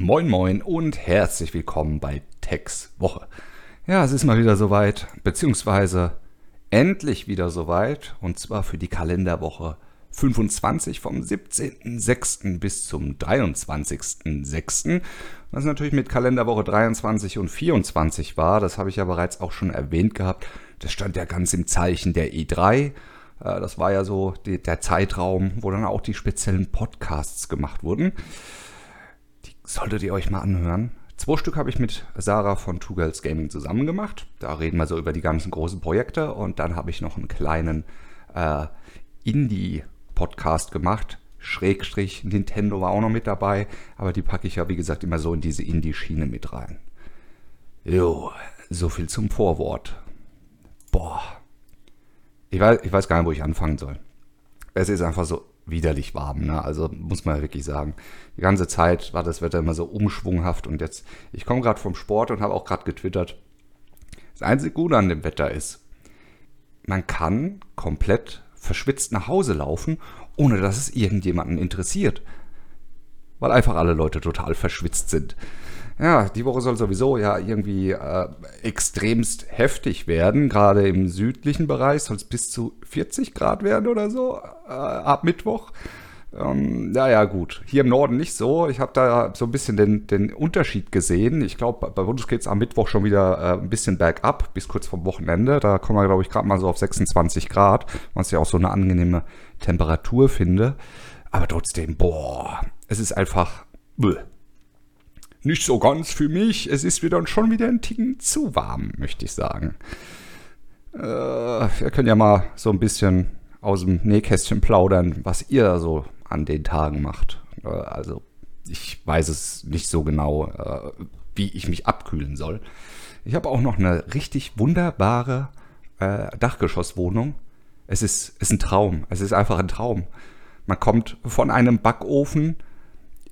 Moin Moin und herzlich willkommen bei Tex Woche. Ja, es ist mal wieder soweit, beziehungsweise endlich wieder soweit, und zwar für die Kalenderwoche 25 vom 17.06. bis zum 23.06. Was natürlich mit Kalenderwoche 23 und 24 war, das habe ich ja bereits auch schon erwähnt gehabt. Das stand ja ganz im Zeichen der E3. Äh, das war ja so der Zeitraum, wo dann auch die speziellen Podcasts gemacht wurden solltet ihr euch mal anhören. Zwei Stück habe ich mit Sarah von Two Girls Gaming zusammen gemacht. Da reden wir so über die ganzen großen Projekte. Und dann habe ich noch einen kleinen äh, Indie-Podcast gemacht. Schrägstrich, Nintendo war auch noch mit dabei. Aber die packe ich ja, wie gesagt, immer so in diese Indie-Schiene mit rein. Jo, so viel zum Vorwort. Boah. Ich weiß, ich weiß gar nicht, wo ich anfangen soll. Es ist einfach so widerlich warm. Ne? Also muss man wirklich sagen. Die ganze Zeit war das Wetter immer so umschwunghaft und jetzt, ich komme gerade vom Sport und habe auch gerade getwittert. Das einzige Gute an dem Wetter ist, man kann komplett verschwitzt nach Hause laufen, ohne dass es irgendjemanden interessiert. Weil einfach alle Leute total verschwitzt sind. Ja, die Woche soll sowieso ja irgendwie äh, extremst heftig werden. Gerade im südlichen Bereich soll es bis zu 40 Grad werden oder so äh, ab Mittwoch. Ähm, naja, gut. Hier im Norden nicht so. Ich habe da so ein bisschen den, den Unterschied gesehen. Ich glaube, bei uns geht es am Mittwoch schon wieder äh, ein bisschen bergab, bis kurz vom Wochenende. Da kommen wir, glaube ich, gerade mal so auf 26 Grad, was ich auch so eine angenehme Temperatur finde. Aber trotzdem, boah, es ist einfach. Bleh nicht so ganz für mich. Es ist wieder schon wieder ein Ticken zu warm, möchte ich sagen. Äh, wir können ja mal so ein bisschen aus dem Nähkästchen plaudern, was ihr so an den Tagen macht. Äh, also, ich weiß es nicht so genau, äh, wie ich mich abkühlen soll. Ich habe auch noch eine richtig wunderbare äh, Dachgeschosswohnung. Es ist, ist ein Traum. Es ist einfach ein Traum. Man kommt von einem Backofen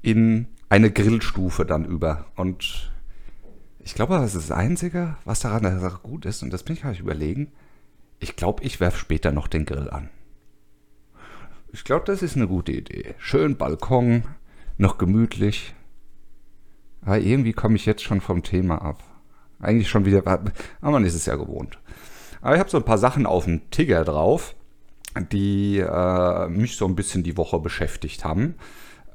in eine Grillstufe dann über. Und ich glaube, das ist das Einzige, was daran der Sache gut ist. Und das bin ich halt überlegen. Ich glaube, ich werfe später noch den Grill an. Ich glaube, das ist eine gute Idee. Schön Balkon, noch gemütlich. Aber irgendwie komme ich jetzt schon vom Thema ab. Eigentlich schon wieder, aber man ist es ja gewohnt. Aber ich habe so ein paar Sachen auf dem Tigger drauf, die äh, mich so ein bisschen die Woche beschäftigt haben.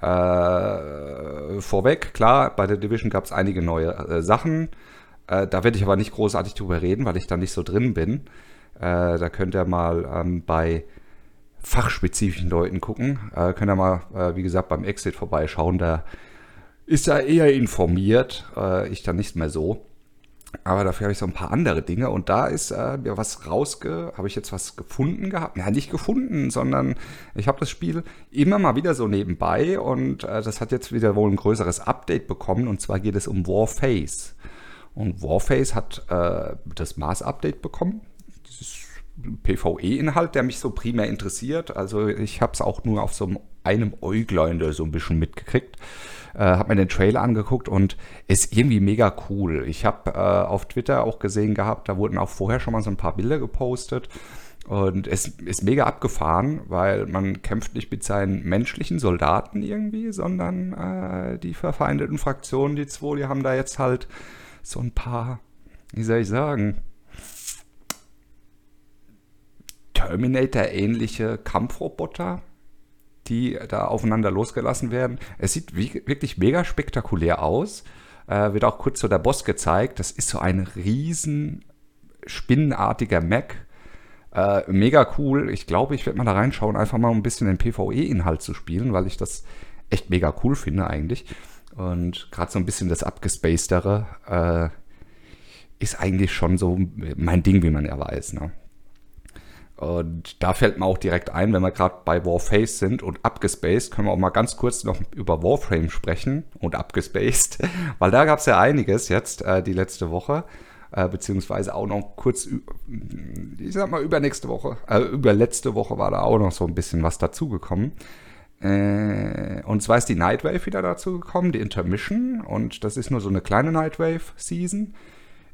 Äh, vorweg, klar, bei der Division gab es einige neue äh, Sachen. Äh, da werde ich aber nicht großartig drüber reden, weil ich da nicht so drin bin. Äh, da könnt ihr mal ähm, bei fachspezifischen Leuten gucken. Äh, könnt ihr mal, äh, wie gesagt, beim Exit vorbeischauen. Da ist er eher informiert. ich dann nicht mehr so. Aber dafür habe ich so ein paar andere Dinge und da ist äh, mir was rausge, habe ich jetzt was gefunden gehabt. Ja, nicht gefunden, sondern ich habe das Spiel immer mal wieder so nebenbei und äh, das hat jetzt wieder wohl ein größeres Update bekommen und zwar geht es um Warface. Und Warface hat äh, das Mars-Update bekommen. Dieses PvE-Inhalt, der mich so primär interessiert. Also ich habe es auch nur auf so einem Äuglein so ein bisschen mitgekriegt äh, habe mir den Trailer angeguckt und ist irgendwie mega cool. Ich habe äh, auf Twitter auch gesehen gehabt, da wurden auch vorher schon mal so ein paar Bilder gepostet. Und es ist mega abgefahren, weil man kämpft nicht mit seinen menschlichen Soldaten irgendwie, sondern äh, die verfeindeten Fraktionen, die zwei, die haben da jetzt halt so ein paar, wie soll ich sagen, Terminator-ähnliche Kampfroboter die da aufeinander losgelassen werden. Es sieht wie, wirklich mega spektakulär aus. Äh, wird auch kurz so der Boss gezeigt. Das ist so ein riesen spinnenartiger Mac. Äh, mega cool. Ich glaube, ich werde mal da reinschauen, einfach mal ein bisschen den PvE-Inhalt zu spielen, weil ich das echt mega cool finde eigentlich. Und gerade so ein bisschen das abgespacedere äh, ist eigentlich schon so mein Ding, wie man ja weiß. Ne? Und da fällt mir auch direkt ein, wenn wir gerade bei Warface sind und abgespaced, können wir auch mal ganz kurz noch über Warframe sprechen und abgespaced, weil da gab es ja einiges jetzt äh, die letzte Woche, äh, beziehungsweise auch noch kurz, ich sag mal übernächste Woche, äh, über letzte Woche war da auch noch so ein bisschen was dazugekommen. Äh, und zwar ist die Nightwave wieder dazugekommen, die Intermission, und das ist nur so eine kleine Nightwave-Season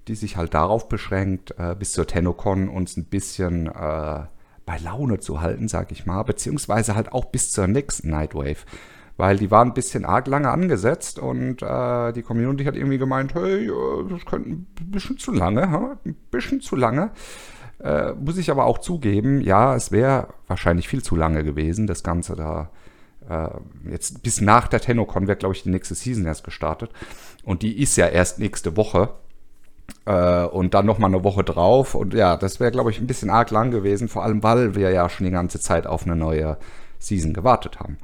die sich halt darauf beschränkt, äh, bis zur TennoCon uns ein bisschen äh, bei Laune zu halten, sag ich mal, beziehungsweise halt auch bis zur nächsten Nightwave. weil die waren ein bisschen arg lange angesetzt und äh, die Community hat irgendwie gemeint, hey, das könnte ein bisschen zu lange, ein bisschen zu lange. Äh, muss ich aber auch zugeben, ja, es wäre wahrscheinlich viel zu lange gewesen, das Ganze da. Äh, jetzt bis nach der TennoCon wird, glaube ich, die nächste Season erst gestartet. Und die ist ja erst nächste Woche. Äh, und dann nochmal eine Woche drauf. Und ja, das wäre, glaube ich, ein bisschen arg lang gewesen, vor allem weil wir ja schon die ganze Zeit auf eine neue Season gewartet haben.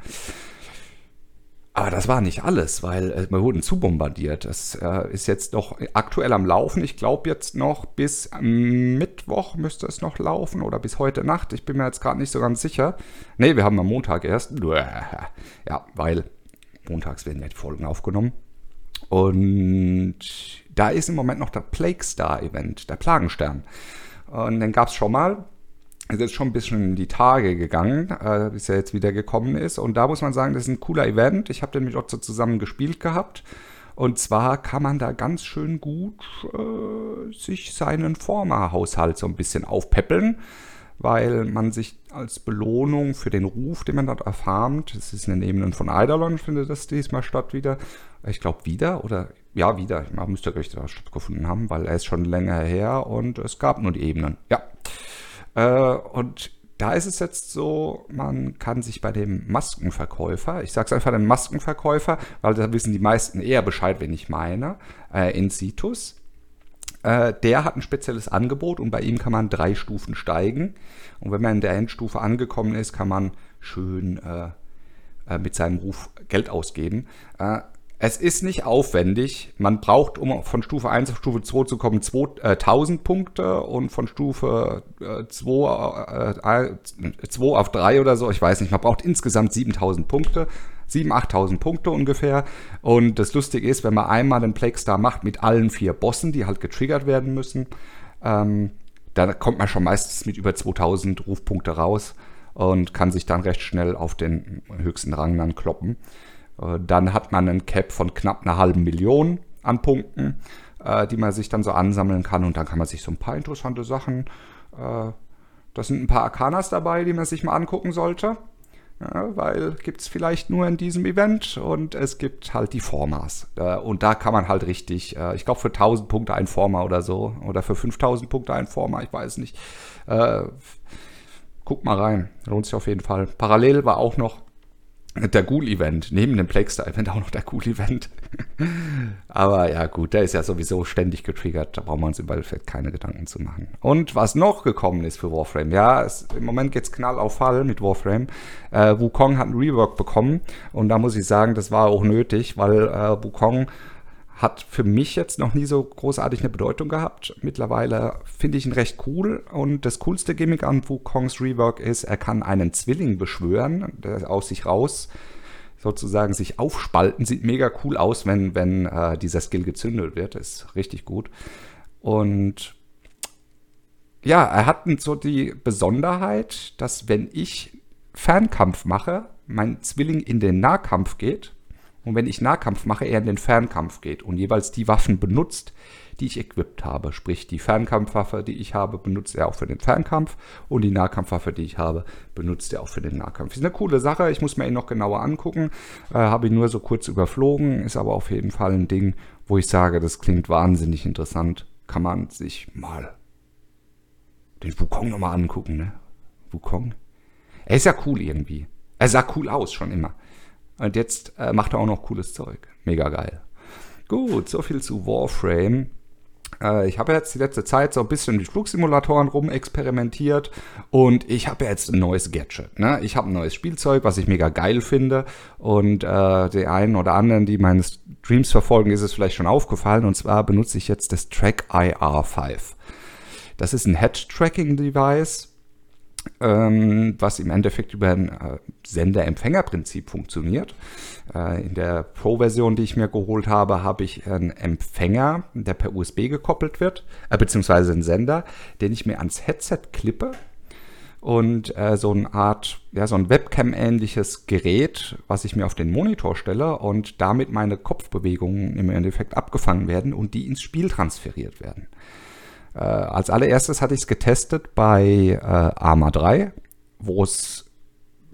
Aber das war nicht alles, weil äh, wir wurden zu bombardiert. Das äh, ist jetzt noch aktuell am Laufen. Ich glaube jetzt noch bis Mittwoch müsste es noch laufen oder bis heute Nacht. Ich bin mir jetzt gerade nicht so ganz sicher. Ne, wir haben am Montag erst. Ja, weil montags werden ja die Folgen aufgenommen. Und da ist im Moment noch der Plague Star Event, der Plagenstern. Und den gab es schon mal ist jetzt schon ein bisschen in die Tage gegangen, äh, bis er jetzt wieder gekommen ist. Und da muss man sagen, das ist ein cooler Event. Ich habe den mit Otto zusammen gespielt gehabt. Und zwar kann man da ganz schön gut äh, sich seinen Former-Haushalt so ein bisschen aufpäppeln, weil man sich als Belohnung für den Ruf, den man dort erfarmt, das ist in den Ebenen von Eidolon, findet das diesmal statt wieder. Ich glaube wieder oder ja, wieder. Man müsste gleich da stattgefunden haben, weil er ist schon länger her und es gab nur die Ebenen. Ja. Äh, und da ist es jetzt so, man kann sich bei dem Maskenverkäufer, ich sage es einfach dem Maskenverkäufer, weil da wissen die meisten eher Bescheid, wen ich meine, äh, in Situs. Äh, der hat ein spezielles Angebot und bei ihm kann man drei Stufen steigen. Und wenn man in der Endstufe angekommen ist, kann man schön äh, äh mit seinem Ruf Geld ausgeben. Es ist nicht aufwendig. Man braucht, um von Stufe 1 auf Stufe 2 zu kommen, 2000 äh, Punkte und von Stufe 2, äh, 2 äh, auf 3 oder so, ich weiß nicht, man braucht insgesamt 7000 Punkte. 7.000, 8.000 Punkte ungefähr. Und das Lustige ist, wenn man einmal den Plague Star macht mit allen vier Bossen, die halt getriggert werden müssen, ähm, dann kommt man schon meistens mit über 2000 Rufpunkte raus und kann sich dann recht schnell auf den höchsten Rang dann kloppen. Äh, dann hat man einen Cap von knapp einer halben Million an Punkten, äh, die man sich dann so ansammeln kann. Und dann kann man sich so ein paar interessante Sachen. Äh, das sind ein paar Arcanas dabei, die man sich mal angucken sollte. Ja, weil gibt es vielleicht nur in diesem Event und es gibt halt die Formas. und da kann man halt richtig, ich glaube für 1000 Punkte ein Forma oder so oder für 5000 Punkte ein Forma, ich weiß nicht. guck mal rein, lohnt sich auf jeden Fall. Parallel war auch noch der Ghoul-Event, neben dem Plaguestar-Event auch noch der Ghoul-Event. Aber ja, gut, der ist ja sowieso ständig getriggert, da brauchen wir uns im Battlefield keine Gedanken zu machen. Und was noch gekommen ist für Warframe, ja, es, im Moment geht's knall auf Fall mit Warframe. Äh, Wukong hat ein Rework bekommen und da muss ich sagen, das war auch nötig, weil äh, Wukong hat für mich jetzt noch nie so großartig eine Bedeutung gehabt. Mittlerweile finde ich ihn recht cool und das coolste Gimmick an Wukongs Rework ist, er kann einen Zwilling beschwören, der aus sich raus sozusagen sich aufspalten. Sieht mega cool aus, wenn, wenn äh, dieser Skill gezündet wird. Ist richtig gut. Und ja, er hat so die Besonderheit, dass wenn ich Fernkampf mache, mein Zwilling in den Nahkampf geht und wenn ich Nahkampf mache, er in den Fernkampf geht und jeweils die Waffen benutzt, die ich equipped habe. Sprich, die Fernkampfwaffe, die ich habe, benutzt er auch für den Fernkampf und die Nahkampfwaffe, die ich habe, benutzt er auch für den Nahkampf. Ist eine coole Sache, ich muss mir ihn noch genauer angucken. Äh, habe ihn nur so kurz überflogen, ist aber auf jeden Fall ein Ding, wo ich sage, das klingt wahnsinnig interessant. Kann man sich mal den Wukong nochmal angucken, ne? Wukong? Er ist ja cool irgendwie. Er sah cool aus, schon immer. Und jetzt äh, macht er auch noch cooles Zeug. Mega geil. Gut, so viel zu Warframe. Äh, ich habe jetzt die letzte Zeit so ein bisschen mit Flugsimulatoren rumexperimentiert und ich habe jetzt ein neues Gadget. Ne? Ich habe ein neues Spielzeug, was ich mega geil finde. Und äh, die einen oder anderen, die meine Streams verfolgen, ist es vielleicht schon aufgefallen. Und zwar benutze ich jetzt das Track IR5. Das ist ein Head-Tracking-Device was im Endeffekt über ein äh, Sender-Empfänger-Prinzip funktioniert. Äh, in der Pro-Version, die ich mir geholt habe, habe ich einen Empfänger, der per USB gekoppelt wird, äh, beziehungsweise einen Sender, den ich mir ans Headset klippe und äh, so eine Art, ja, so ein Webcam-ähnliches Gerät, was ich mir auf den Monitor stelle und damit meine Kopfbewegungen im Endeffekt abgefangen werden und die ins Spiel transferiert werden. Äh, als allererstes hatte ich es getestet bei äh, Arma 3, wo es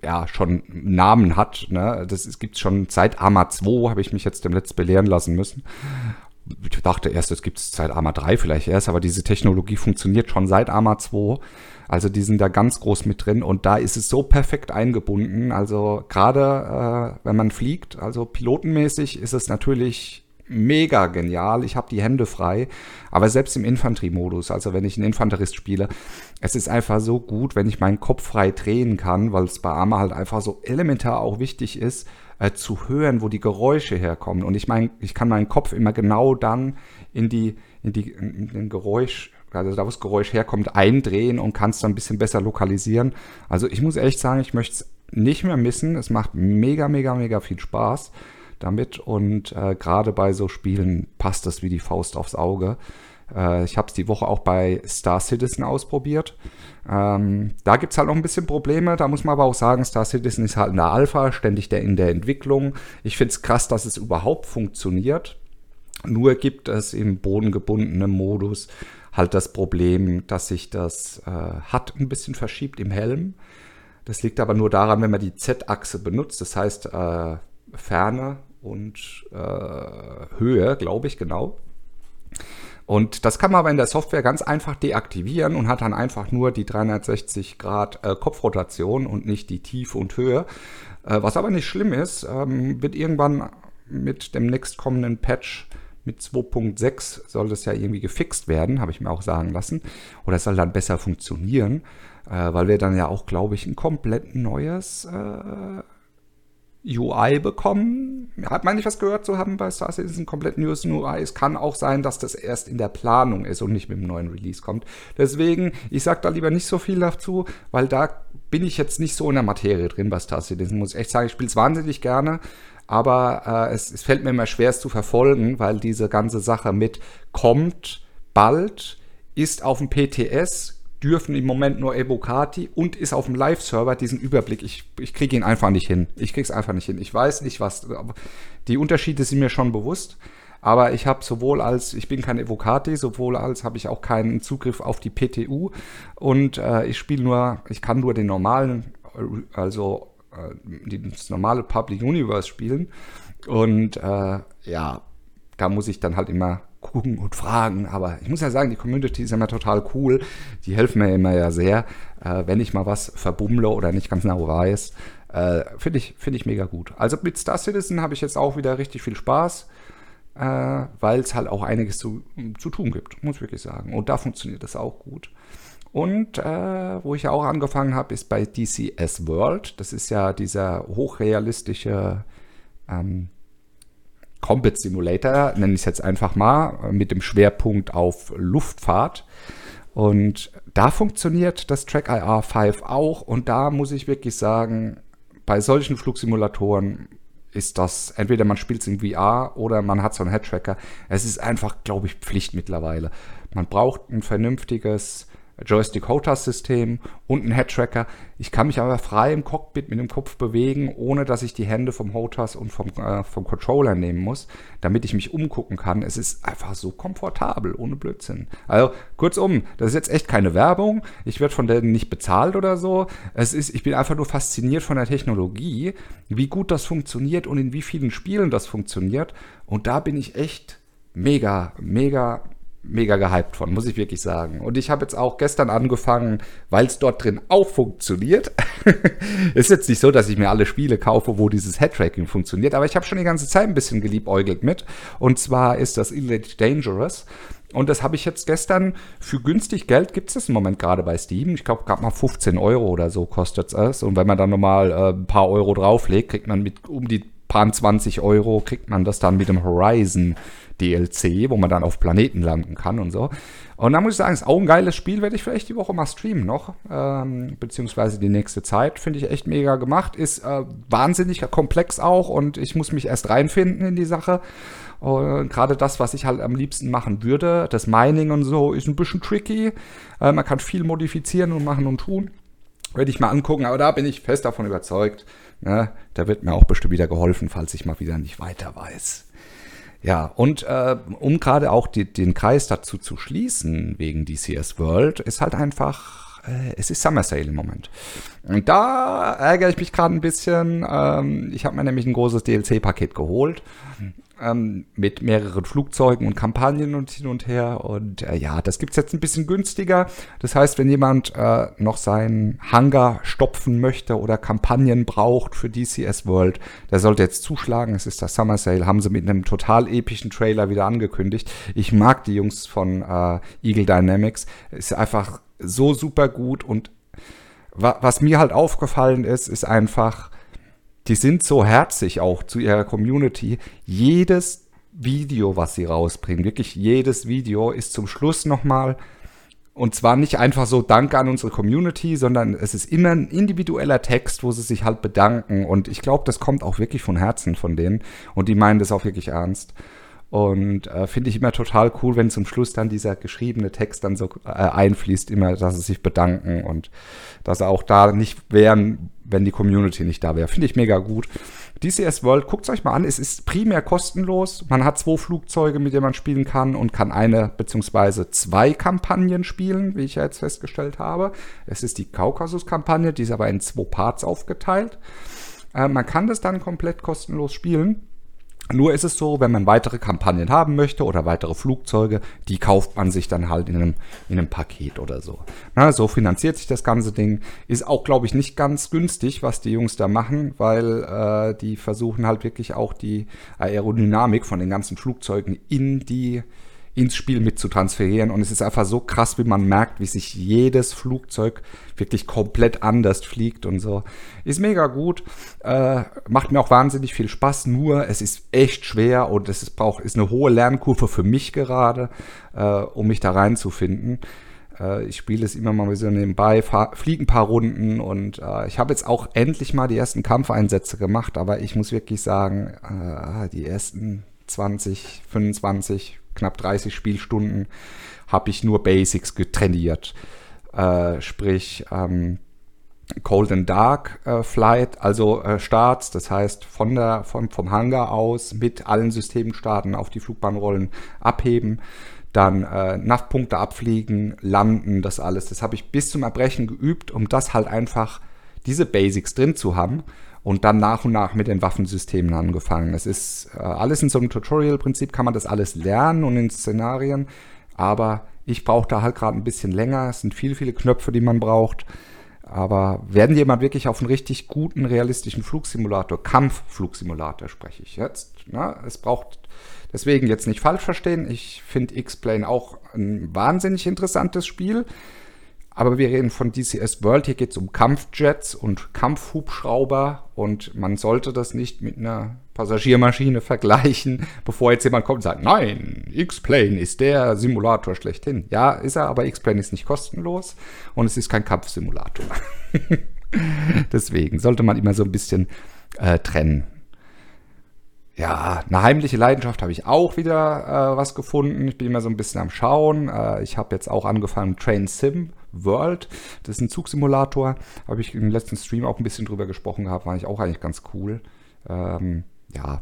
ja schon Namen hat. Ne? Das gibt es schon seit AMA 2, habe ich mich jetzt dem Letzt belehren lassen müssen. Ich dachte erst, es gibt es seit AMA 3 vielleicht erst, aber diese Technologie funktioniert schon seit AMA 2. Also die sind da ganz groß mit drin und da ist es so perfekt eingebunden. Also gerade äh, wenn man fliegt, also pilotenmäßig ist es natürlich mega genial. Ich habe die Hände frei. Aber selbst im Infanteriemodus, also wenn ich einen Infanterist spiele, es ist einfach so gut, wenn ich meinen Kopf frei drehen kann, weil es bei Arma halt einfach so elementar auch wichtig ist, äh, zu hören, wo die Geräusche herkommen. Und ich meine, ich kann meinen Kopf immer genau dann in die, in die, in den Geräusch, also da wo das Geräusch herkommt, eindrehen und kann es dann ein bisschen besser lokalisieren. Also ich muss echt sagen, ich möchte es nicht mehr missen. Es macht mega, mega, mega viel Spaß damit und äh, gerade bei so Spielen passt das wie die Faust aufs Auge. Äh, ich habe es die Woche auch bei Star Citizen ausprobiert. Ähm, da gibt es halt noch ein bisschen Probleme. Da muss man aber auch sagen, Star Citizen ist halt in der Alpha, ständig der in der Entwicklung. Ich finde es krass, dass es überhaupt funktioniert. Nur gibt es im bodengebundenen Modus halt das Problem, dass sich das äh, HUD ein bisschen verschiebt im Helm. Das liegt aber nur daran, wenn man die Z-Achse benutzt, das heißt äh, Ferne und äh, Höhe, glaube ich, genau. Und das kann man aber in der Software ganz einfach deaktivieren und hat dann einfach nur die 360 Grad äh, Kopfrotation und nicht die Tiefe und Höhe. Äh, was aber nicht schlimm ist, ähm, wird irgendwann mit dem nächstkommenden Patch mit 2.6 soll das ja irgendwie gefixt werden, habe ich mir auch sagen lassen. Oder es soll dann besser funktionieren, äh, weil wir dann ja auch, glaube ich, ein komplett neues äh, UI bekommen. Hat man nicht was gehört zu haben bei Star Citizen komplett News UI? Es kann auch sein, dass das erst in der Planung ist und nicht mit dem neuen Release kommt. Deswegen, ich sage da lieber nicht so viel dazu, weil da bin ich jetzt nicht so in der Materie drin bei Star Citizen. Muss ich echt sagen, ich spiele es wahnsinnig gerne, aber äh, es, es fällt mir immer schwer, es zu verfolgen, weil diese ganze Sache mit kommt bald, ist auf dem PTS, dürfen im Moment nur Evocati und ist auf dem Live-Server diesen Überblick. Ich, ich kriege ihn einfach nicht hin. Ich kriege es einfach nicht hin. Ich weiß nicht, was. Die Unterschiede sind mir schon bewusst. Aber ich habe sowohl als, ich bin kein Evocati, sowohl als habe ich auch keinen Zugriff auf die PTU. Und äh, ich spiele nur, ich kann nur den normalen, also äh, das normale Public Universe spielen. Und äh, ja, da muss ich dann halt immer gucken und fragen. Aber ich muss ja sagen, die Community ist immer total cool. Die helfen mir immer ja sehr, äh, wenn ich mal was verbummle oder nicht ganz genau weiß. Äh, Finde ich, find ich mega gut. Also mit Star Citizen habe ich jetzt auch wieder richtig viel Spaß, äh, weil es halt auch einiges zu, zu tun gibt, muss ich wirklich sagen. Und da funktioniert das auch gut. Und äh, wo ich ja auch angefangen habe, ist bei DCS World. Das ist ja dieser hochrealistische ähm, Combat Simulator, nenne ich es jetzt einfach mal, mit dem Schwerpunkt auf Luftfahrt. Und da funktioniert das Track IR 5 auch. Und da muss ich wirklich sagen, bei solchen Flugsimulatoren ist das, entweder man spielt es in VR oder man hat so einen Headtracker. Es ist einfach, glaube ich, Pflicht mittlerweile. Man braucht ein vernünftiges Joystick-HOTAS-System und ein Head-Tracker. Ich kann mich aber frei im Cockpit mit dem Kopf bewegen, ohne dass ich die Hände vom HOTAS und vom, äh, vom Controller nehmen muss, damit ich mich umgucken kann. Es ist einfach so komfortabel, ohne Blödsinn. Also kurzum, das ist jetzt echt keine Werbung. Ich werde von denen nicht bezahlt oder so. Es ist, ich bin einfach nur fasziniert von der Technologie, wie gut das funktioniert und in wie vielen Spielen das funktioniert. Und da bin ich echt mega, mega mega gehypt von, muss ich wirklich sagen. Und ich habe jetzt auch gestern angefangen, weil es dort drin auch funktioniert. ist jetzt nicht so, dass ich mir alle Spiele kaufe, wo dieses Headtracking funktioniert, aber ich habe schon die ganze Zeit ein bisschen geliebäugelt mit. Und zwar ist das Elite Dangerous. Und das habe ich jetzt gestern für günstig Geld, gibt es das im Moment gerade bei Steam. Ich glaube, gerade mal 15 Euro oder so kostet es. Und wenn man dann nochmal äh, ein paar Euro drauflegt, kriegt man mit um die paar 20 Euro, kriegt man das dann mit dem Horizon DLC, wo man dann auf Planeten landen kann und so. Und da muss ich sagen, ist auch ein geiles Spiel, werde ich vielleicht die Woche mal streamen noch, ähm, beziehungsweise die nächste Zeit. Finde ich echt mega gemacht, ist äh, wahnsinnig komplex auch und ich muss mich erst reinfinden in die Sache. Und gerade das, was ich halt am liebsten machen würde, das Mining und so, ist ein bisschen tricky. Äh, man kann viel modifizieren und machen und tun. Werde ich mal angucken, aber da bin ich fest davon überzeugt. Ne? Da wird mir auch bestimmt wieder geholfen, falls ich mal wieder nicht weiter weiß. Ja, und äh, um gerade auch die, den Kreis dazu zu schließen wegen DCS World, ist halt einfach äh, es ist Summer Sale im Moment. Und da ärgere ich mich gerade ein bisschen. Ähm, ich habe mir nämlich ein großes DLC-Paket geholt ähm, mit mehreren Flugzeugen und Kampagnen und hin und her. Und äh, ja, das gibt es jetzt ein bisschen günstiger. Das heißt, wenn jemand äh, noch seinen Hangar stopfen möchte oder Kampagnen braucht für DCS World, der sollte jetzt zuschlagen. Es ist das Summer Sale, haben sie mit einem total epischen Trailer wieder angekündigt. Ich mag die Jungs von äh, Eagle Dynamics. Ist einfach so super gut und wa was mir halt aufgefallen ist, ist einfach, die sind so herzig auch zu ihrer Community. Jedes Video, was sie rausbringen, wirklich jedes Video ist zum Schluss nochmal und zwar nicht einfach so Danke an unsere Community, sondern es ist immer ein individueller Text, wo sie sich halt bedanken. Und ich glaube, das kommt auch wirklich von Herzen von denen. Und die meinen das auch wirklich ernst. Und äh, finde ich immer total cool, wenn zum Schluss dann dieser geschriebene Text dann so äh, einfließt, immer, dass sie sich bedanken und dass sie auch da nicht wären, wenn die Community nicht da wäre. Finde ich mega gut. DCS World, guckt es euch mal an. Es ist primär kostenlos. Man hat zwei Flugzeuge, mit denen man spielen kann und kann eine bzw. zwei Kampagnen spielen, wie ich ja jetzt festgestellt habe. Es ist die Kaukasus-Kampagne, die ist aber in zwei Parts aufgeteilt. Äh, man kann das dann komplett kostenlos spielen. Nur ist es so, wenn man weitere Kampagnen haben möchte oder weitere Flugzeuge, die kauft man sich dann halt in einem, in einem Paket oder so. Na, so finanziert sich das ganze Ding. Ist auch, glaube ich, nicht ganz günstig, was die Jungs da machen, weil äh, die versuchen halt wirklich auch die Aerodynamik von den ganzen Flugzeugen in die ins Spiel mit zu transferieren. Und es ist einfach so krass, wie man merkt, wie sich jedes Flugzeug wirklich komplett anders fliegt und so. Ist mega gut. Äh, macht mir auch wahnsinnig viel Spaß. Nur es ist echt schwer und es ist, braucht, ist eine hohe Lernkurve für mich gerade, äh, um mich da reinzufinden. Äh, ich spiele es immer mal so nebenbei, fliege ein paar Runden und äh, ich habe jetzt auch endlich mal die ersten Kampfeinsätze gemacht, aber ich muss wirklich sagen, äh, die ersten 20, 25, knapp 30 Spielstunden habe ich nur Basics getrainiert. Äh, sprich, ähm, Cold and Dark äh, Flight, also äh, Starts, das heißt von der, vom, vom Hangar aus mit allen Systemen starten, auf die Flugbahnrollen abheben, dann äh, NAV-Punkte abfliegen, landen, das alles. Das habe ich bis zum Erbrechen geübt, um das halt einfach diese Basics drin zu haben und dann nach und nach mit den Waffensystemen angefangen. Es ist äh, alles in so einem Tutorial-Prinzip, kann man das alles lernen und in Szenarien, aber ich brauche da halt gerade ein bisschen länger. Es sind viele, viele Knöpfe, die man braucht. Aber werden jemand wirklich auf einen richtig guten, realistischen Flugsimulator, Kampfflugsimulator spreche ich jetzt. Ne? Es braucht deswegen jetzt nicht falsch verstehen. Ich finde X-Plane auch ein wahnsinnig interessantes Spiel. Aber wir reden von DCS World. Hier geht es um Kampfjets und Kampfhubschrauber. Und man sollte das nicht mit einer Passagiermaschine vergleichen, bevor jetzt jemand kommt und sagt, nein, X-Plane ist der Simulator schlechthin. Ja, ist er, aber X-Plane ist nicht kostenlos und es ist kein Kampfsimulator. Deswegen sollte man immer so ein bisschen äh, trennen. Ja, eine heimliche Leidenschaft habe ich auch wieder äh, was gefunden. Ich bin immer so ein bisschen am Schauen. Äh, ich habe jetzt auch angefangen Train Sim World. Das ist ein Zugsimulator. Habe ich im letzten Stream auch ein bisschen drüber gesprochen gehabt. War ich auch eigentlich ganz cool. Ähm, ja,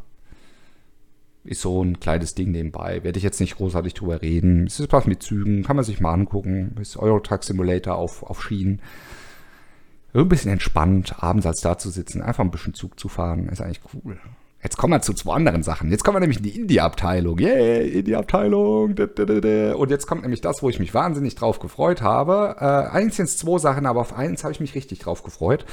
ist so ein kleines Ding nebenbei. Werde ich jetzt nicht großartig drüber reden. Es ist was mit Zügen, kann man sich mal angucken. Ist Eurotruck Simulator auf, auf Schienen. Ein bisschen entspannt, abends als da zu sitzen, einfach ein bisschen Zug zu fahren, ist eigentlich cool. Jetzt kommen wir zu zwei anderen Sachen. Jetzt kommen wir nämlich in die Indie-Abteilung. Yeah, Indie-Abteilung. Und jetzt kommt nämlich das, wo ich mich wahnsinnig drauf gefreut habe. Äh, eigentlich sind zwei Sachen, aber auf eins habe ich mich richtig drauf gefreut.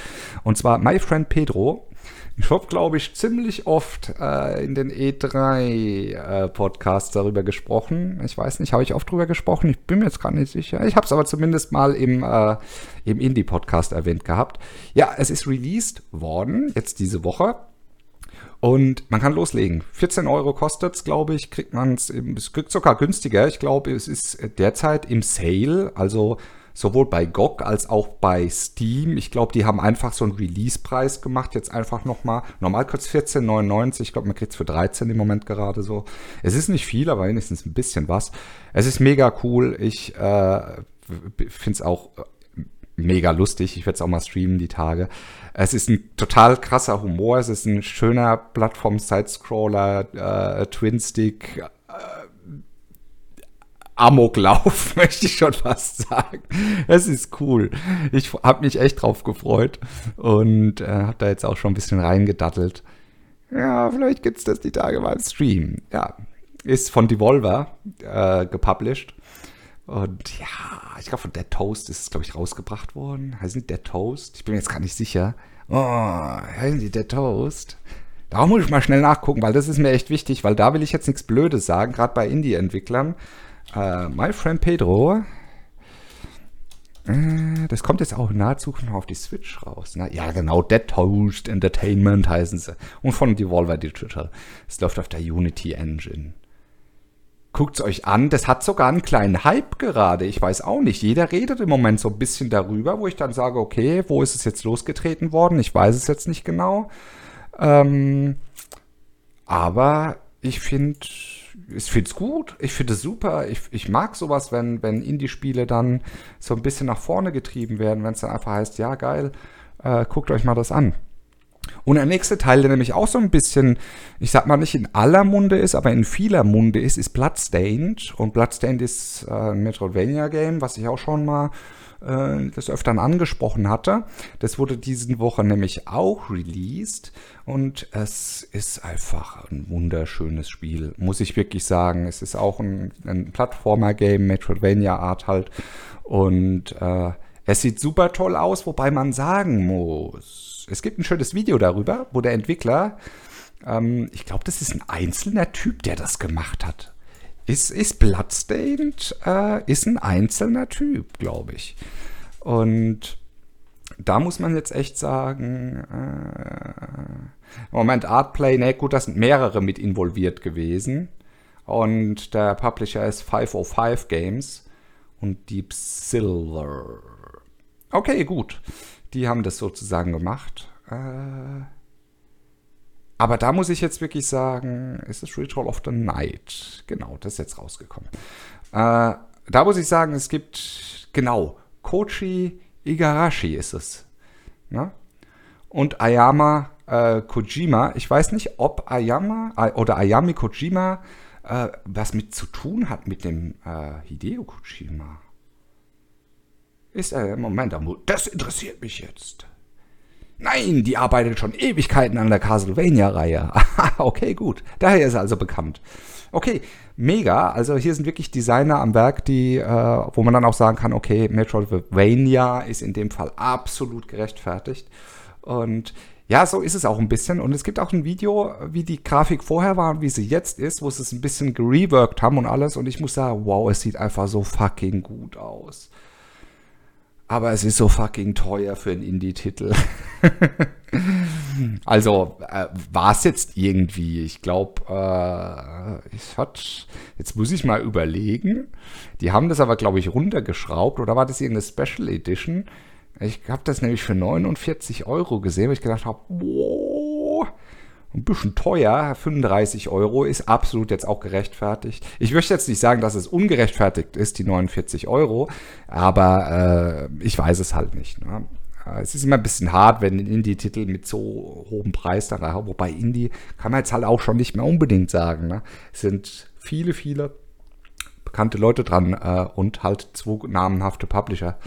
Und zwar My Friend Pedro. Ich habe, glaube ich, ziemlich oft äh, in den E3-Podcasts äh, darüber gesprochen. Ich weiß nicht, habe ich oft darüber gesprochen? Ich bin mir jetzt gar nicht sicher. Ich habe es aber zumindest mal im, äh, im Indie-Podcast erwähnt gehabt. Ja, es ist released worden, jetzt diese Woche. Und man kann loslegen. 14 Euro kostet es, glaube ich, kriegt man es, kriegt sogar günstiger. Ich glaube, es ist derzeit im Sale, also sowohl bei GOG als auch bei Steam. Ich glaube, die haben einfach so einen Release-Preis gemacht. Jetzt einfach nochmal. Normal kostet es 14,99. Ich glaube, man kriegt es für 13 im Moment gerade so. Es ist nicht viel, aber wenigstens ein bisschen was. Es ist mega cool. Ich äh, finde es auch mega lustig. Ich werde es auch mal streamen die Tage. Es ist ein total krasser Humor. Es ist ein schöner Plattform-Side-Scroller, äh, Twin-Stick. Äh, Amoklauf, möchte ich schon fast sagen. Es ist cool. Ich habe mich echt drauf gefreut und äh, habe da jetzt auch schon ein bisschen reingedattelt. Ja, vielleicht gibt es das die Tage mal im Stream. Ja, ist von Devolver äh, gepublished. Und ja, ich glaube, von Dead Toast ist es, glaube ich, rausgebracht worden. Heißt nicht Dead Toast? Ich bin mir jetzt gar nicht sicher. Oh, heißen die Dead Toast? Da muss ich mal schnell nachgucken, weil das ist mir echt wichtig, weil da will ich jetzt nichts Blödes sagen, gerade bei Indie-Entwicklern. Uh, My Friend Pedro. Uh, das kommt jetzt auch naher Zukunft auf die Switch raus. Ne? Ja, genau. Dead Toast Entertainment heißen sie. Und von Devolver Digital. Es läuft auf der Unity Engine. Guckt es euch an. Das hat sogar einen kleinen Hype gerade. Ich weiß auch nicht. Jeder redet im Moment so ein bisschen darüber, wo ich dann sage, okay, wo ist es jetzt losgetreten worden? Ich weiß es jetzt nicht genau. Ähm, aber ich finde ich finde es gut, ich finde es super. Ich, ich mag sowas, wenn, wenn Indie-Spiele dann so ein bisschen nach vorne getrieben werden, wenn es dann einfach heißt, ja geil, äh, guckt euch mal das an. Und der nächste Teil, der nämlich auch so ein bisschen, ich sag mal nicht in aller Munde ist, aber in vieler Munde ist, ist Bloodstained. Und Bloodstained ist äh, ein Metroidvania-Game, was ich auch schon mal äh, des Öfteren angesprochen hatte. Das wurde diese Woche nämlich auch released und es ist einfach ein wunderschönes Spiel, muss ich wirklich sagen. Es ist auch ein, ein Plattformer-Game, Metroidvania-Art halt und äh, es sieht super toll aus, wobei man sagen muss, es gibt ein schönes Video darüber, wo der Entwickler, ähm, ich glaube, das ist ein einzelner Typ, der das gemacht hat ist, ist Bloodstained äh, ist ein einzelner Typ, glaube ich. Und da muss man jetzt echt sagen, äh, Moment, Artplay, ne, gut, das sind mehrere mit involviert gewesen. Und der Publisher ist 505 Games und Deep Silver. Okay, gut. Die haben das sozusagen gemacht. Äh, aber da muss ich jetzt wirklich sagen, ist es Ritual of the Night. Genau, das ist jetzt rausgekommen. Äh, da muss ich sagen, es gibt, genau, Kochi Igarashi ist es. Ne? Und Ayama äh, Kojima. Ich weiß nicht, ob Ayama oder Ayami Kojima was mit zu tun hat mit dem Hideo Kojima. Ist er, Moment, das interessiert mich jetzt. Nein, die arbeitet schon Ewigkeiten an der Castlevania-Reihe. okay, gut. Daher ist er also bekannt. Okay, mega. Also hier sind wirklich Designer am Werk, die, äh, wo man dann auch sagen kann, okay, Metroidvania ist in dem Fall absolut gerechtfertigt. Und ja, so ist es auch ein bisschen. Und es gibt auch ein Video, wie die Grafik vorher war und wie sie jetzt ist, wo sie es ein bisschen gereworked haben und alles. Und ich muss sagen, wow, es sieht einfach so fucking gut aus. Aber es ist so fucking teuer für einen Indie-Titel. also äh, war es jetzt irgendwie. Ich glaube, äh, jetzt muss ich mal überlegen. Die haben das aber, glaube ich, runtergeschraubt. Oder war das irgendeine Special Edition? Ich habe das nämlich für 49 Euro gesehen, weil ich gedacht habe, wow, ein bisschen teuer, 35 Euro, ist absolut jetzt auch gerechtfertigt. Ich möchte jetzt nicht sagen, dass es ungerechtfertigt ist, die 49 Euro, aber äh, ich weiß es halt nicht. Ne? Äh, es ist immer ein bisschen hart, wenn ein Indie-Titel mit so hohem Preis da rein, wobei Indie kann man jetzt halt auch schon nicht mehr unbedingt sagen. Ne? Es sind viele, viele bekannte Leute dran äh, und halt zwei namenhafte Publisher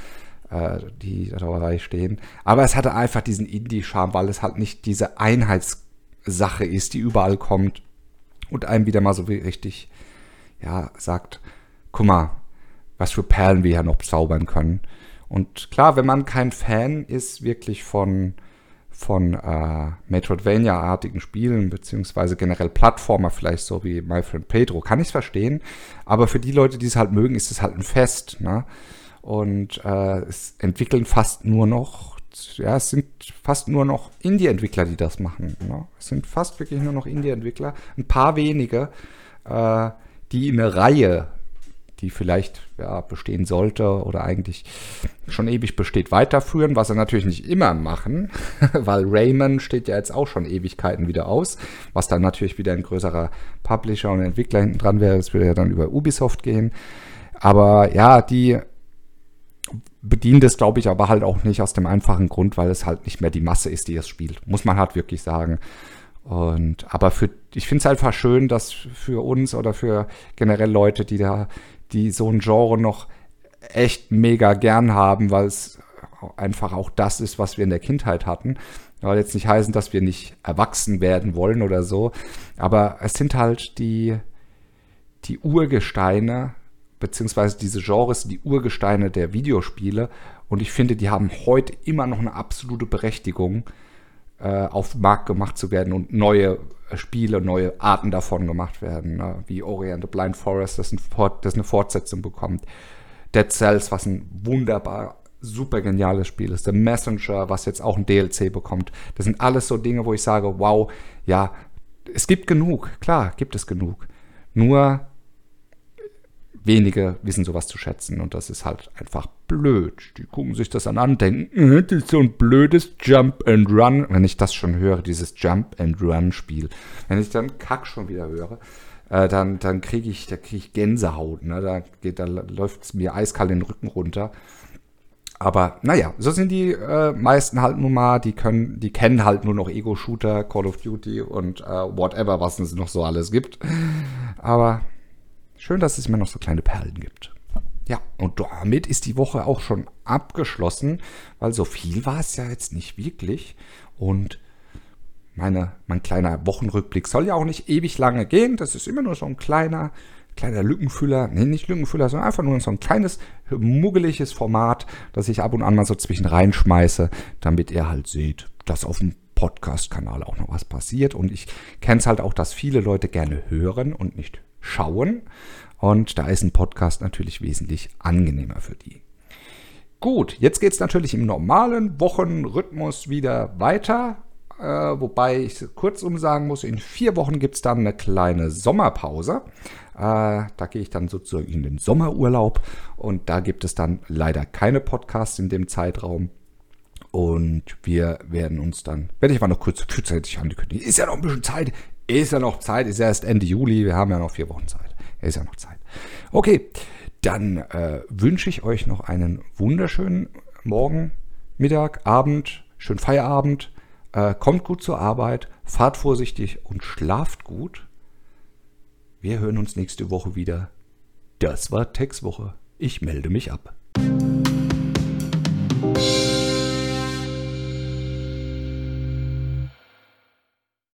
äh, die dabei stehen. Aber es hatte einfach diesen Indie-Charme, weil es halt nicht diese Einheits Sache ist, die überall kommt und einem wieder mal so richtig, ja, sagt, guck mal, was für Perlen wir ja noch zaubern können. Und klar, wenn man kein Fan ist, wirklich von, von äh, Metroidvania-artigen Spielen, beziehungsweise generell Plattformer, vielleicht so wie My Friend Pedro, kann ich es verstehen. Aber für die Leute, die es halt mögen, ist es halt ein Fest. Ne? Und äh, es entwickeln fast nur noch ja, es sind fast nur noch Indie-Entwickler, die das machen. Ne? Es sind fast wirklich nur noch Indie-Entwickler. Ein paar wenige, äh, die in eine Reihe, die vielleicht ja, bestehen sollte oder eigentlich schon ewig besteht, weiterführen, was sie natürlich nicht immer machen, weil Rayman steht ja jetzt auch schon Ewigkeiten wieder aus, was dann natürlich wieder ein größerer Publisher und Entwickler hinten dran wäre. Das würde ja dann über Ubisoft gehen. Aber ja, die bedient es, glaube ich, aber halt auch nicht aus dem einfachen Grund, weil es halt nicht mehr die Masse ist, die es spielt. Muss man halt wirklich sagen. Und aber für ich finde es einfach schön, dass für uns oder für generell Leute, die da die so ein Genre noch echt mega gern haben, weil es einfach auch das ist, was wir in der Kindheit hatten. Soll jetzt nicht heißen, dass wir nicht erwachsen werden wollen oder so, aber es sind halt die, die Urgesteine, beziehungsweise diese Genres, die Urgesteine der Videospiele. Und ich finde, die haben heute immer noch eine absolute Berechtigung, äh, auf den Markt gemacht zu werden und neue Spiele, neue Arten davon gemacht werden, ne? wie Orient the Blind Forest, das, ein Fort, das eine Fortsetzung bekommt. Dead Cells, was ein wunderbar super geniales Spiel ist. The Messenger, was jetzt auch ein DLC bekommt. Das sind alles so Dinge, wo ich sage, wow, ja, es gibt genug. Klar, gibt es genug. Nur wenige wissen sowas zu schätzen und das ist halt einfach blöd. Die gucken sich das an und denken, äh, das ist so ein blödes Jump and Run. Wenn ich das schon höre, dieses Jump and Run Spiel, wenn ich dann Kack schon wieder höre, äh, dann, dann kriege ich, da krieg ich Gänsehaut. Ne? Da, da läuft es mir eiskalt den Rücken runter. Aber naja, so sind die äh, meisten halt nun mal, die können, die kennen halt nur noch Ego-Shooter, Call of Duty und äh, whatever, was es noch so alles gibt. Aber schön, dass es mir noch so kleine Perlen gibt. Ja, und damit ist die Woche auch schon abgeschlossen, weil so viel war es ja jetzt nicht wirklich. Und meine, mein kleiner Wochenrückblick soll ja auch nicht ewig lange gehen. Das ist immer nur so ein kleiner kleiner Lückenfüller, nee, nicht Lückenfüller, sondern einfach nur so ein kleines, muggeliges Format, das ich ab und an mal so zwischen reinschmeiße, damit ihr halt seht, dass auf dem Podcast-Kanal auch noch was passiert. Und ich kenne es halt auch, dass viele Leute gerne hören und nicht schauen. Und da ist ein Podcast natürlich wesentlich angenehmer für die. Gut, jetzt geht es natürlich im normalen Wochenrhythmus wieder weiter. Äh, wobei ich kurzum sagen muss, in vier Wochen gibt es dann eine kleine Sommerpause. Äh, da gehe ich dann sozusagen in den Sommerurlaub und da gibt es dann leider keine Podcasts in dem Zeitraum. Und wir werden uns dann, werde ich mal noch kurz frühzeitig ankündigen. Ist ja noch ein bisschen Zeit. Ist ja noch Zeit. Ist erst Ende Juli. Wir haben ja noch vier Wochen Zeit. Ist ja noch Zeit. Okay, dann äh, wünsche ich euch noch einen wunderschönen Morgen, Mittag, Abend, schönen Feierabend. Äh, kommt gut zur Arbeit, fahrt vorsichtig und schlaft gut. Wir hören uns nächste Woche wieder. Das war Textwoche. Ich melde mich ab.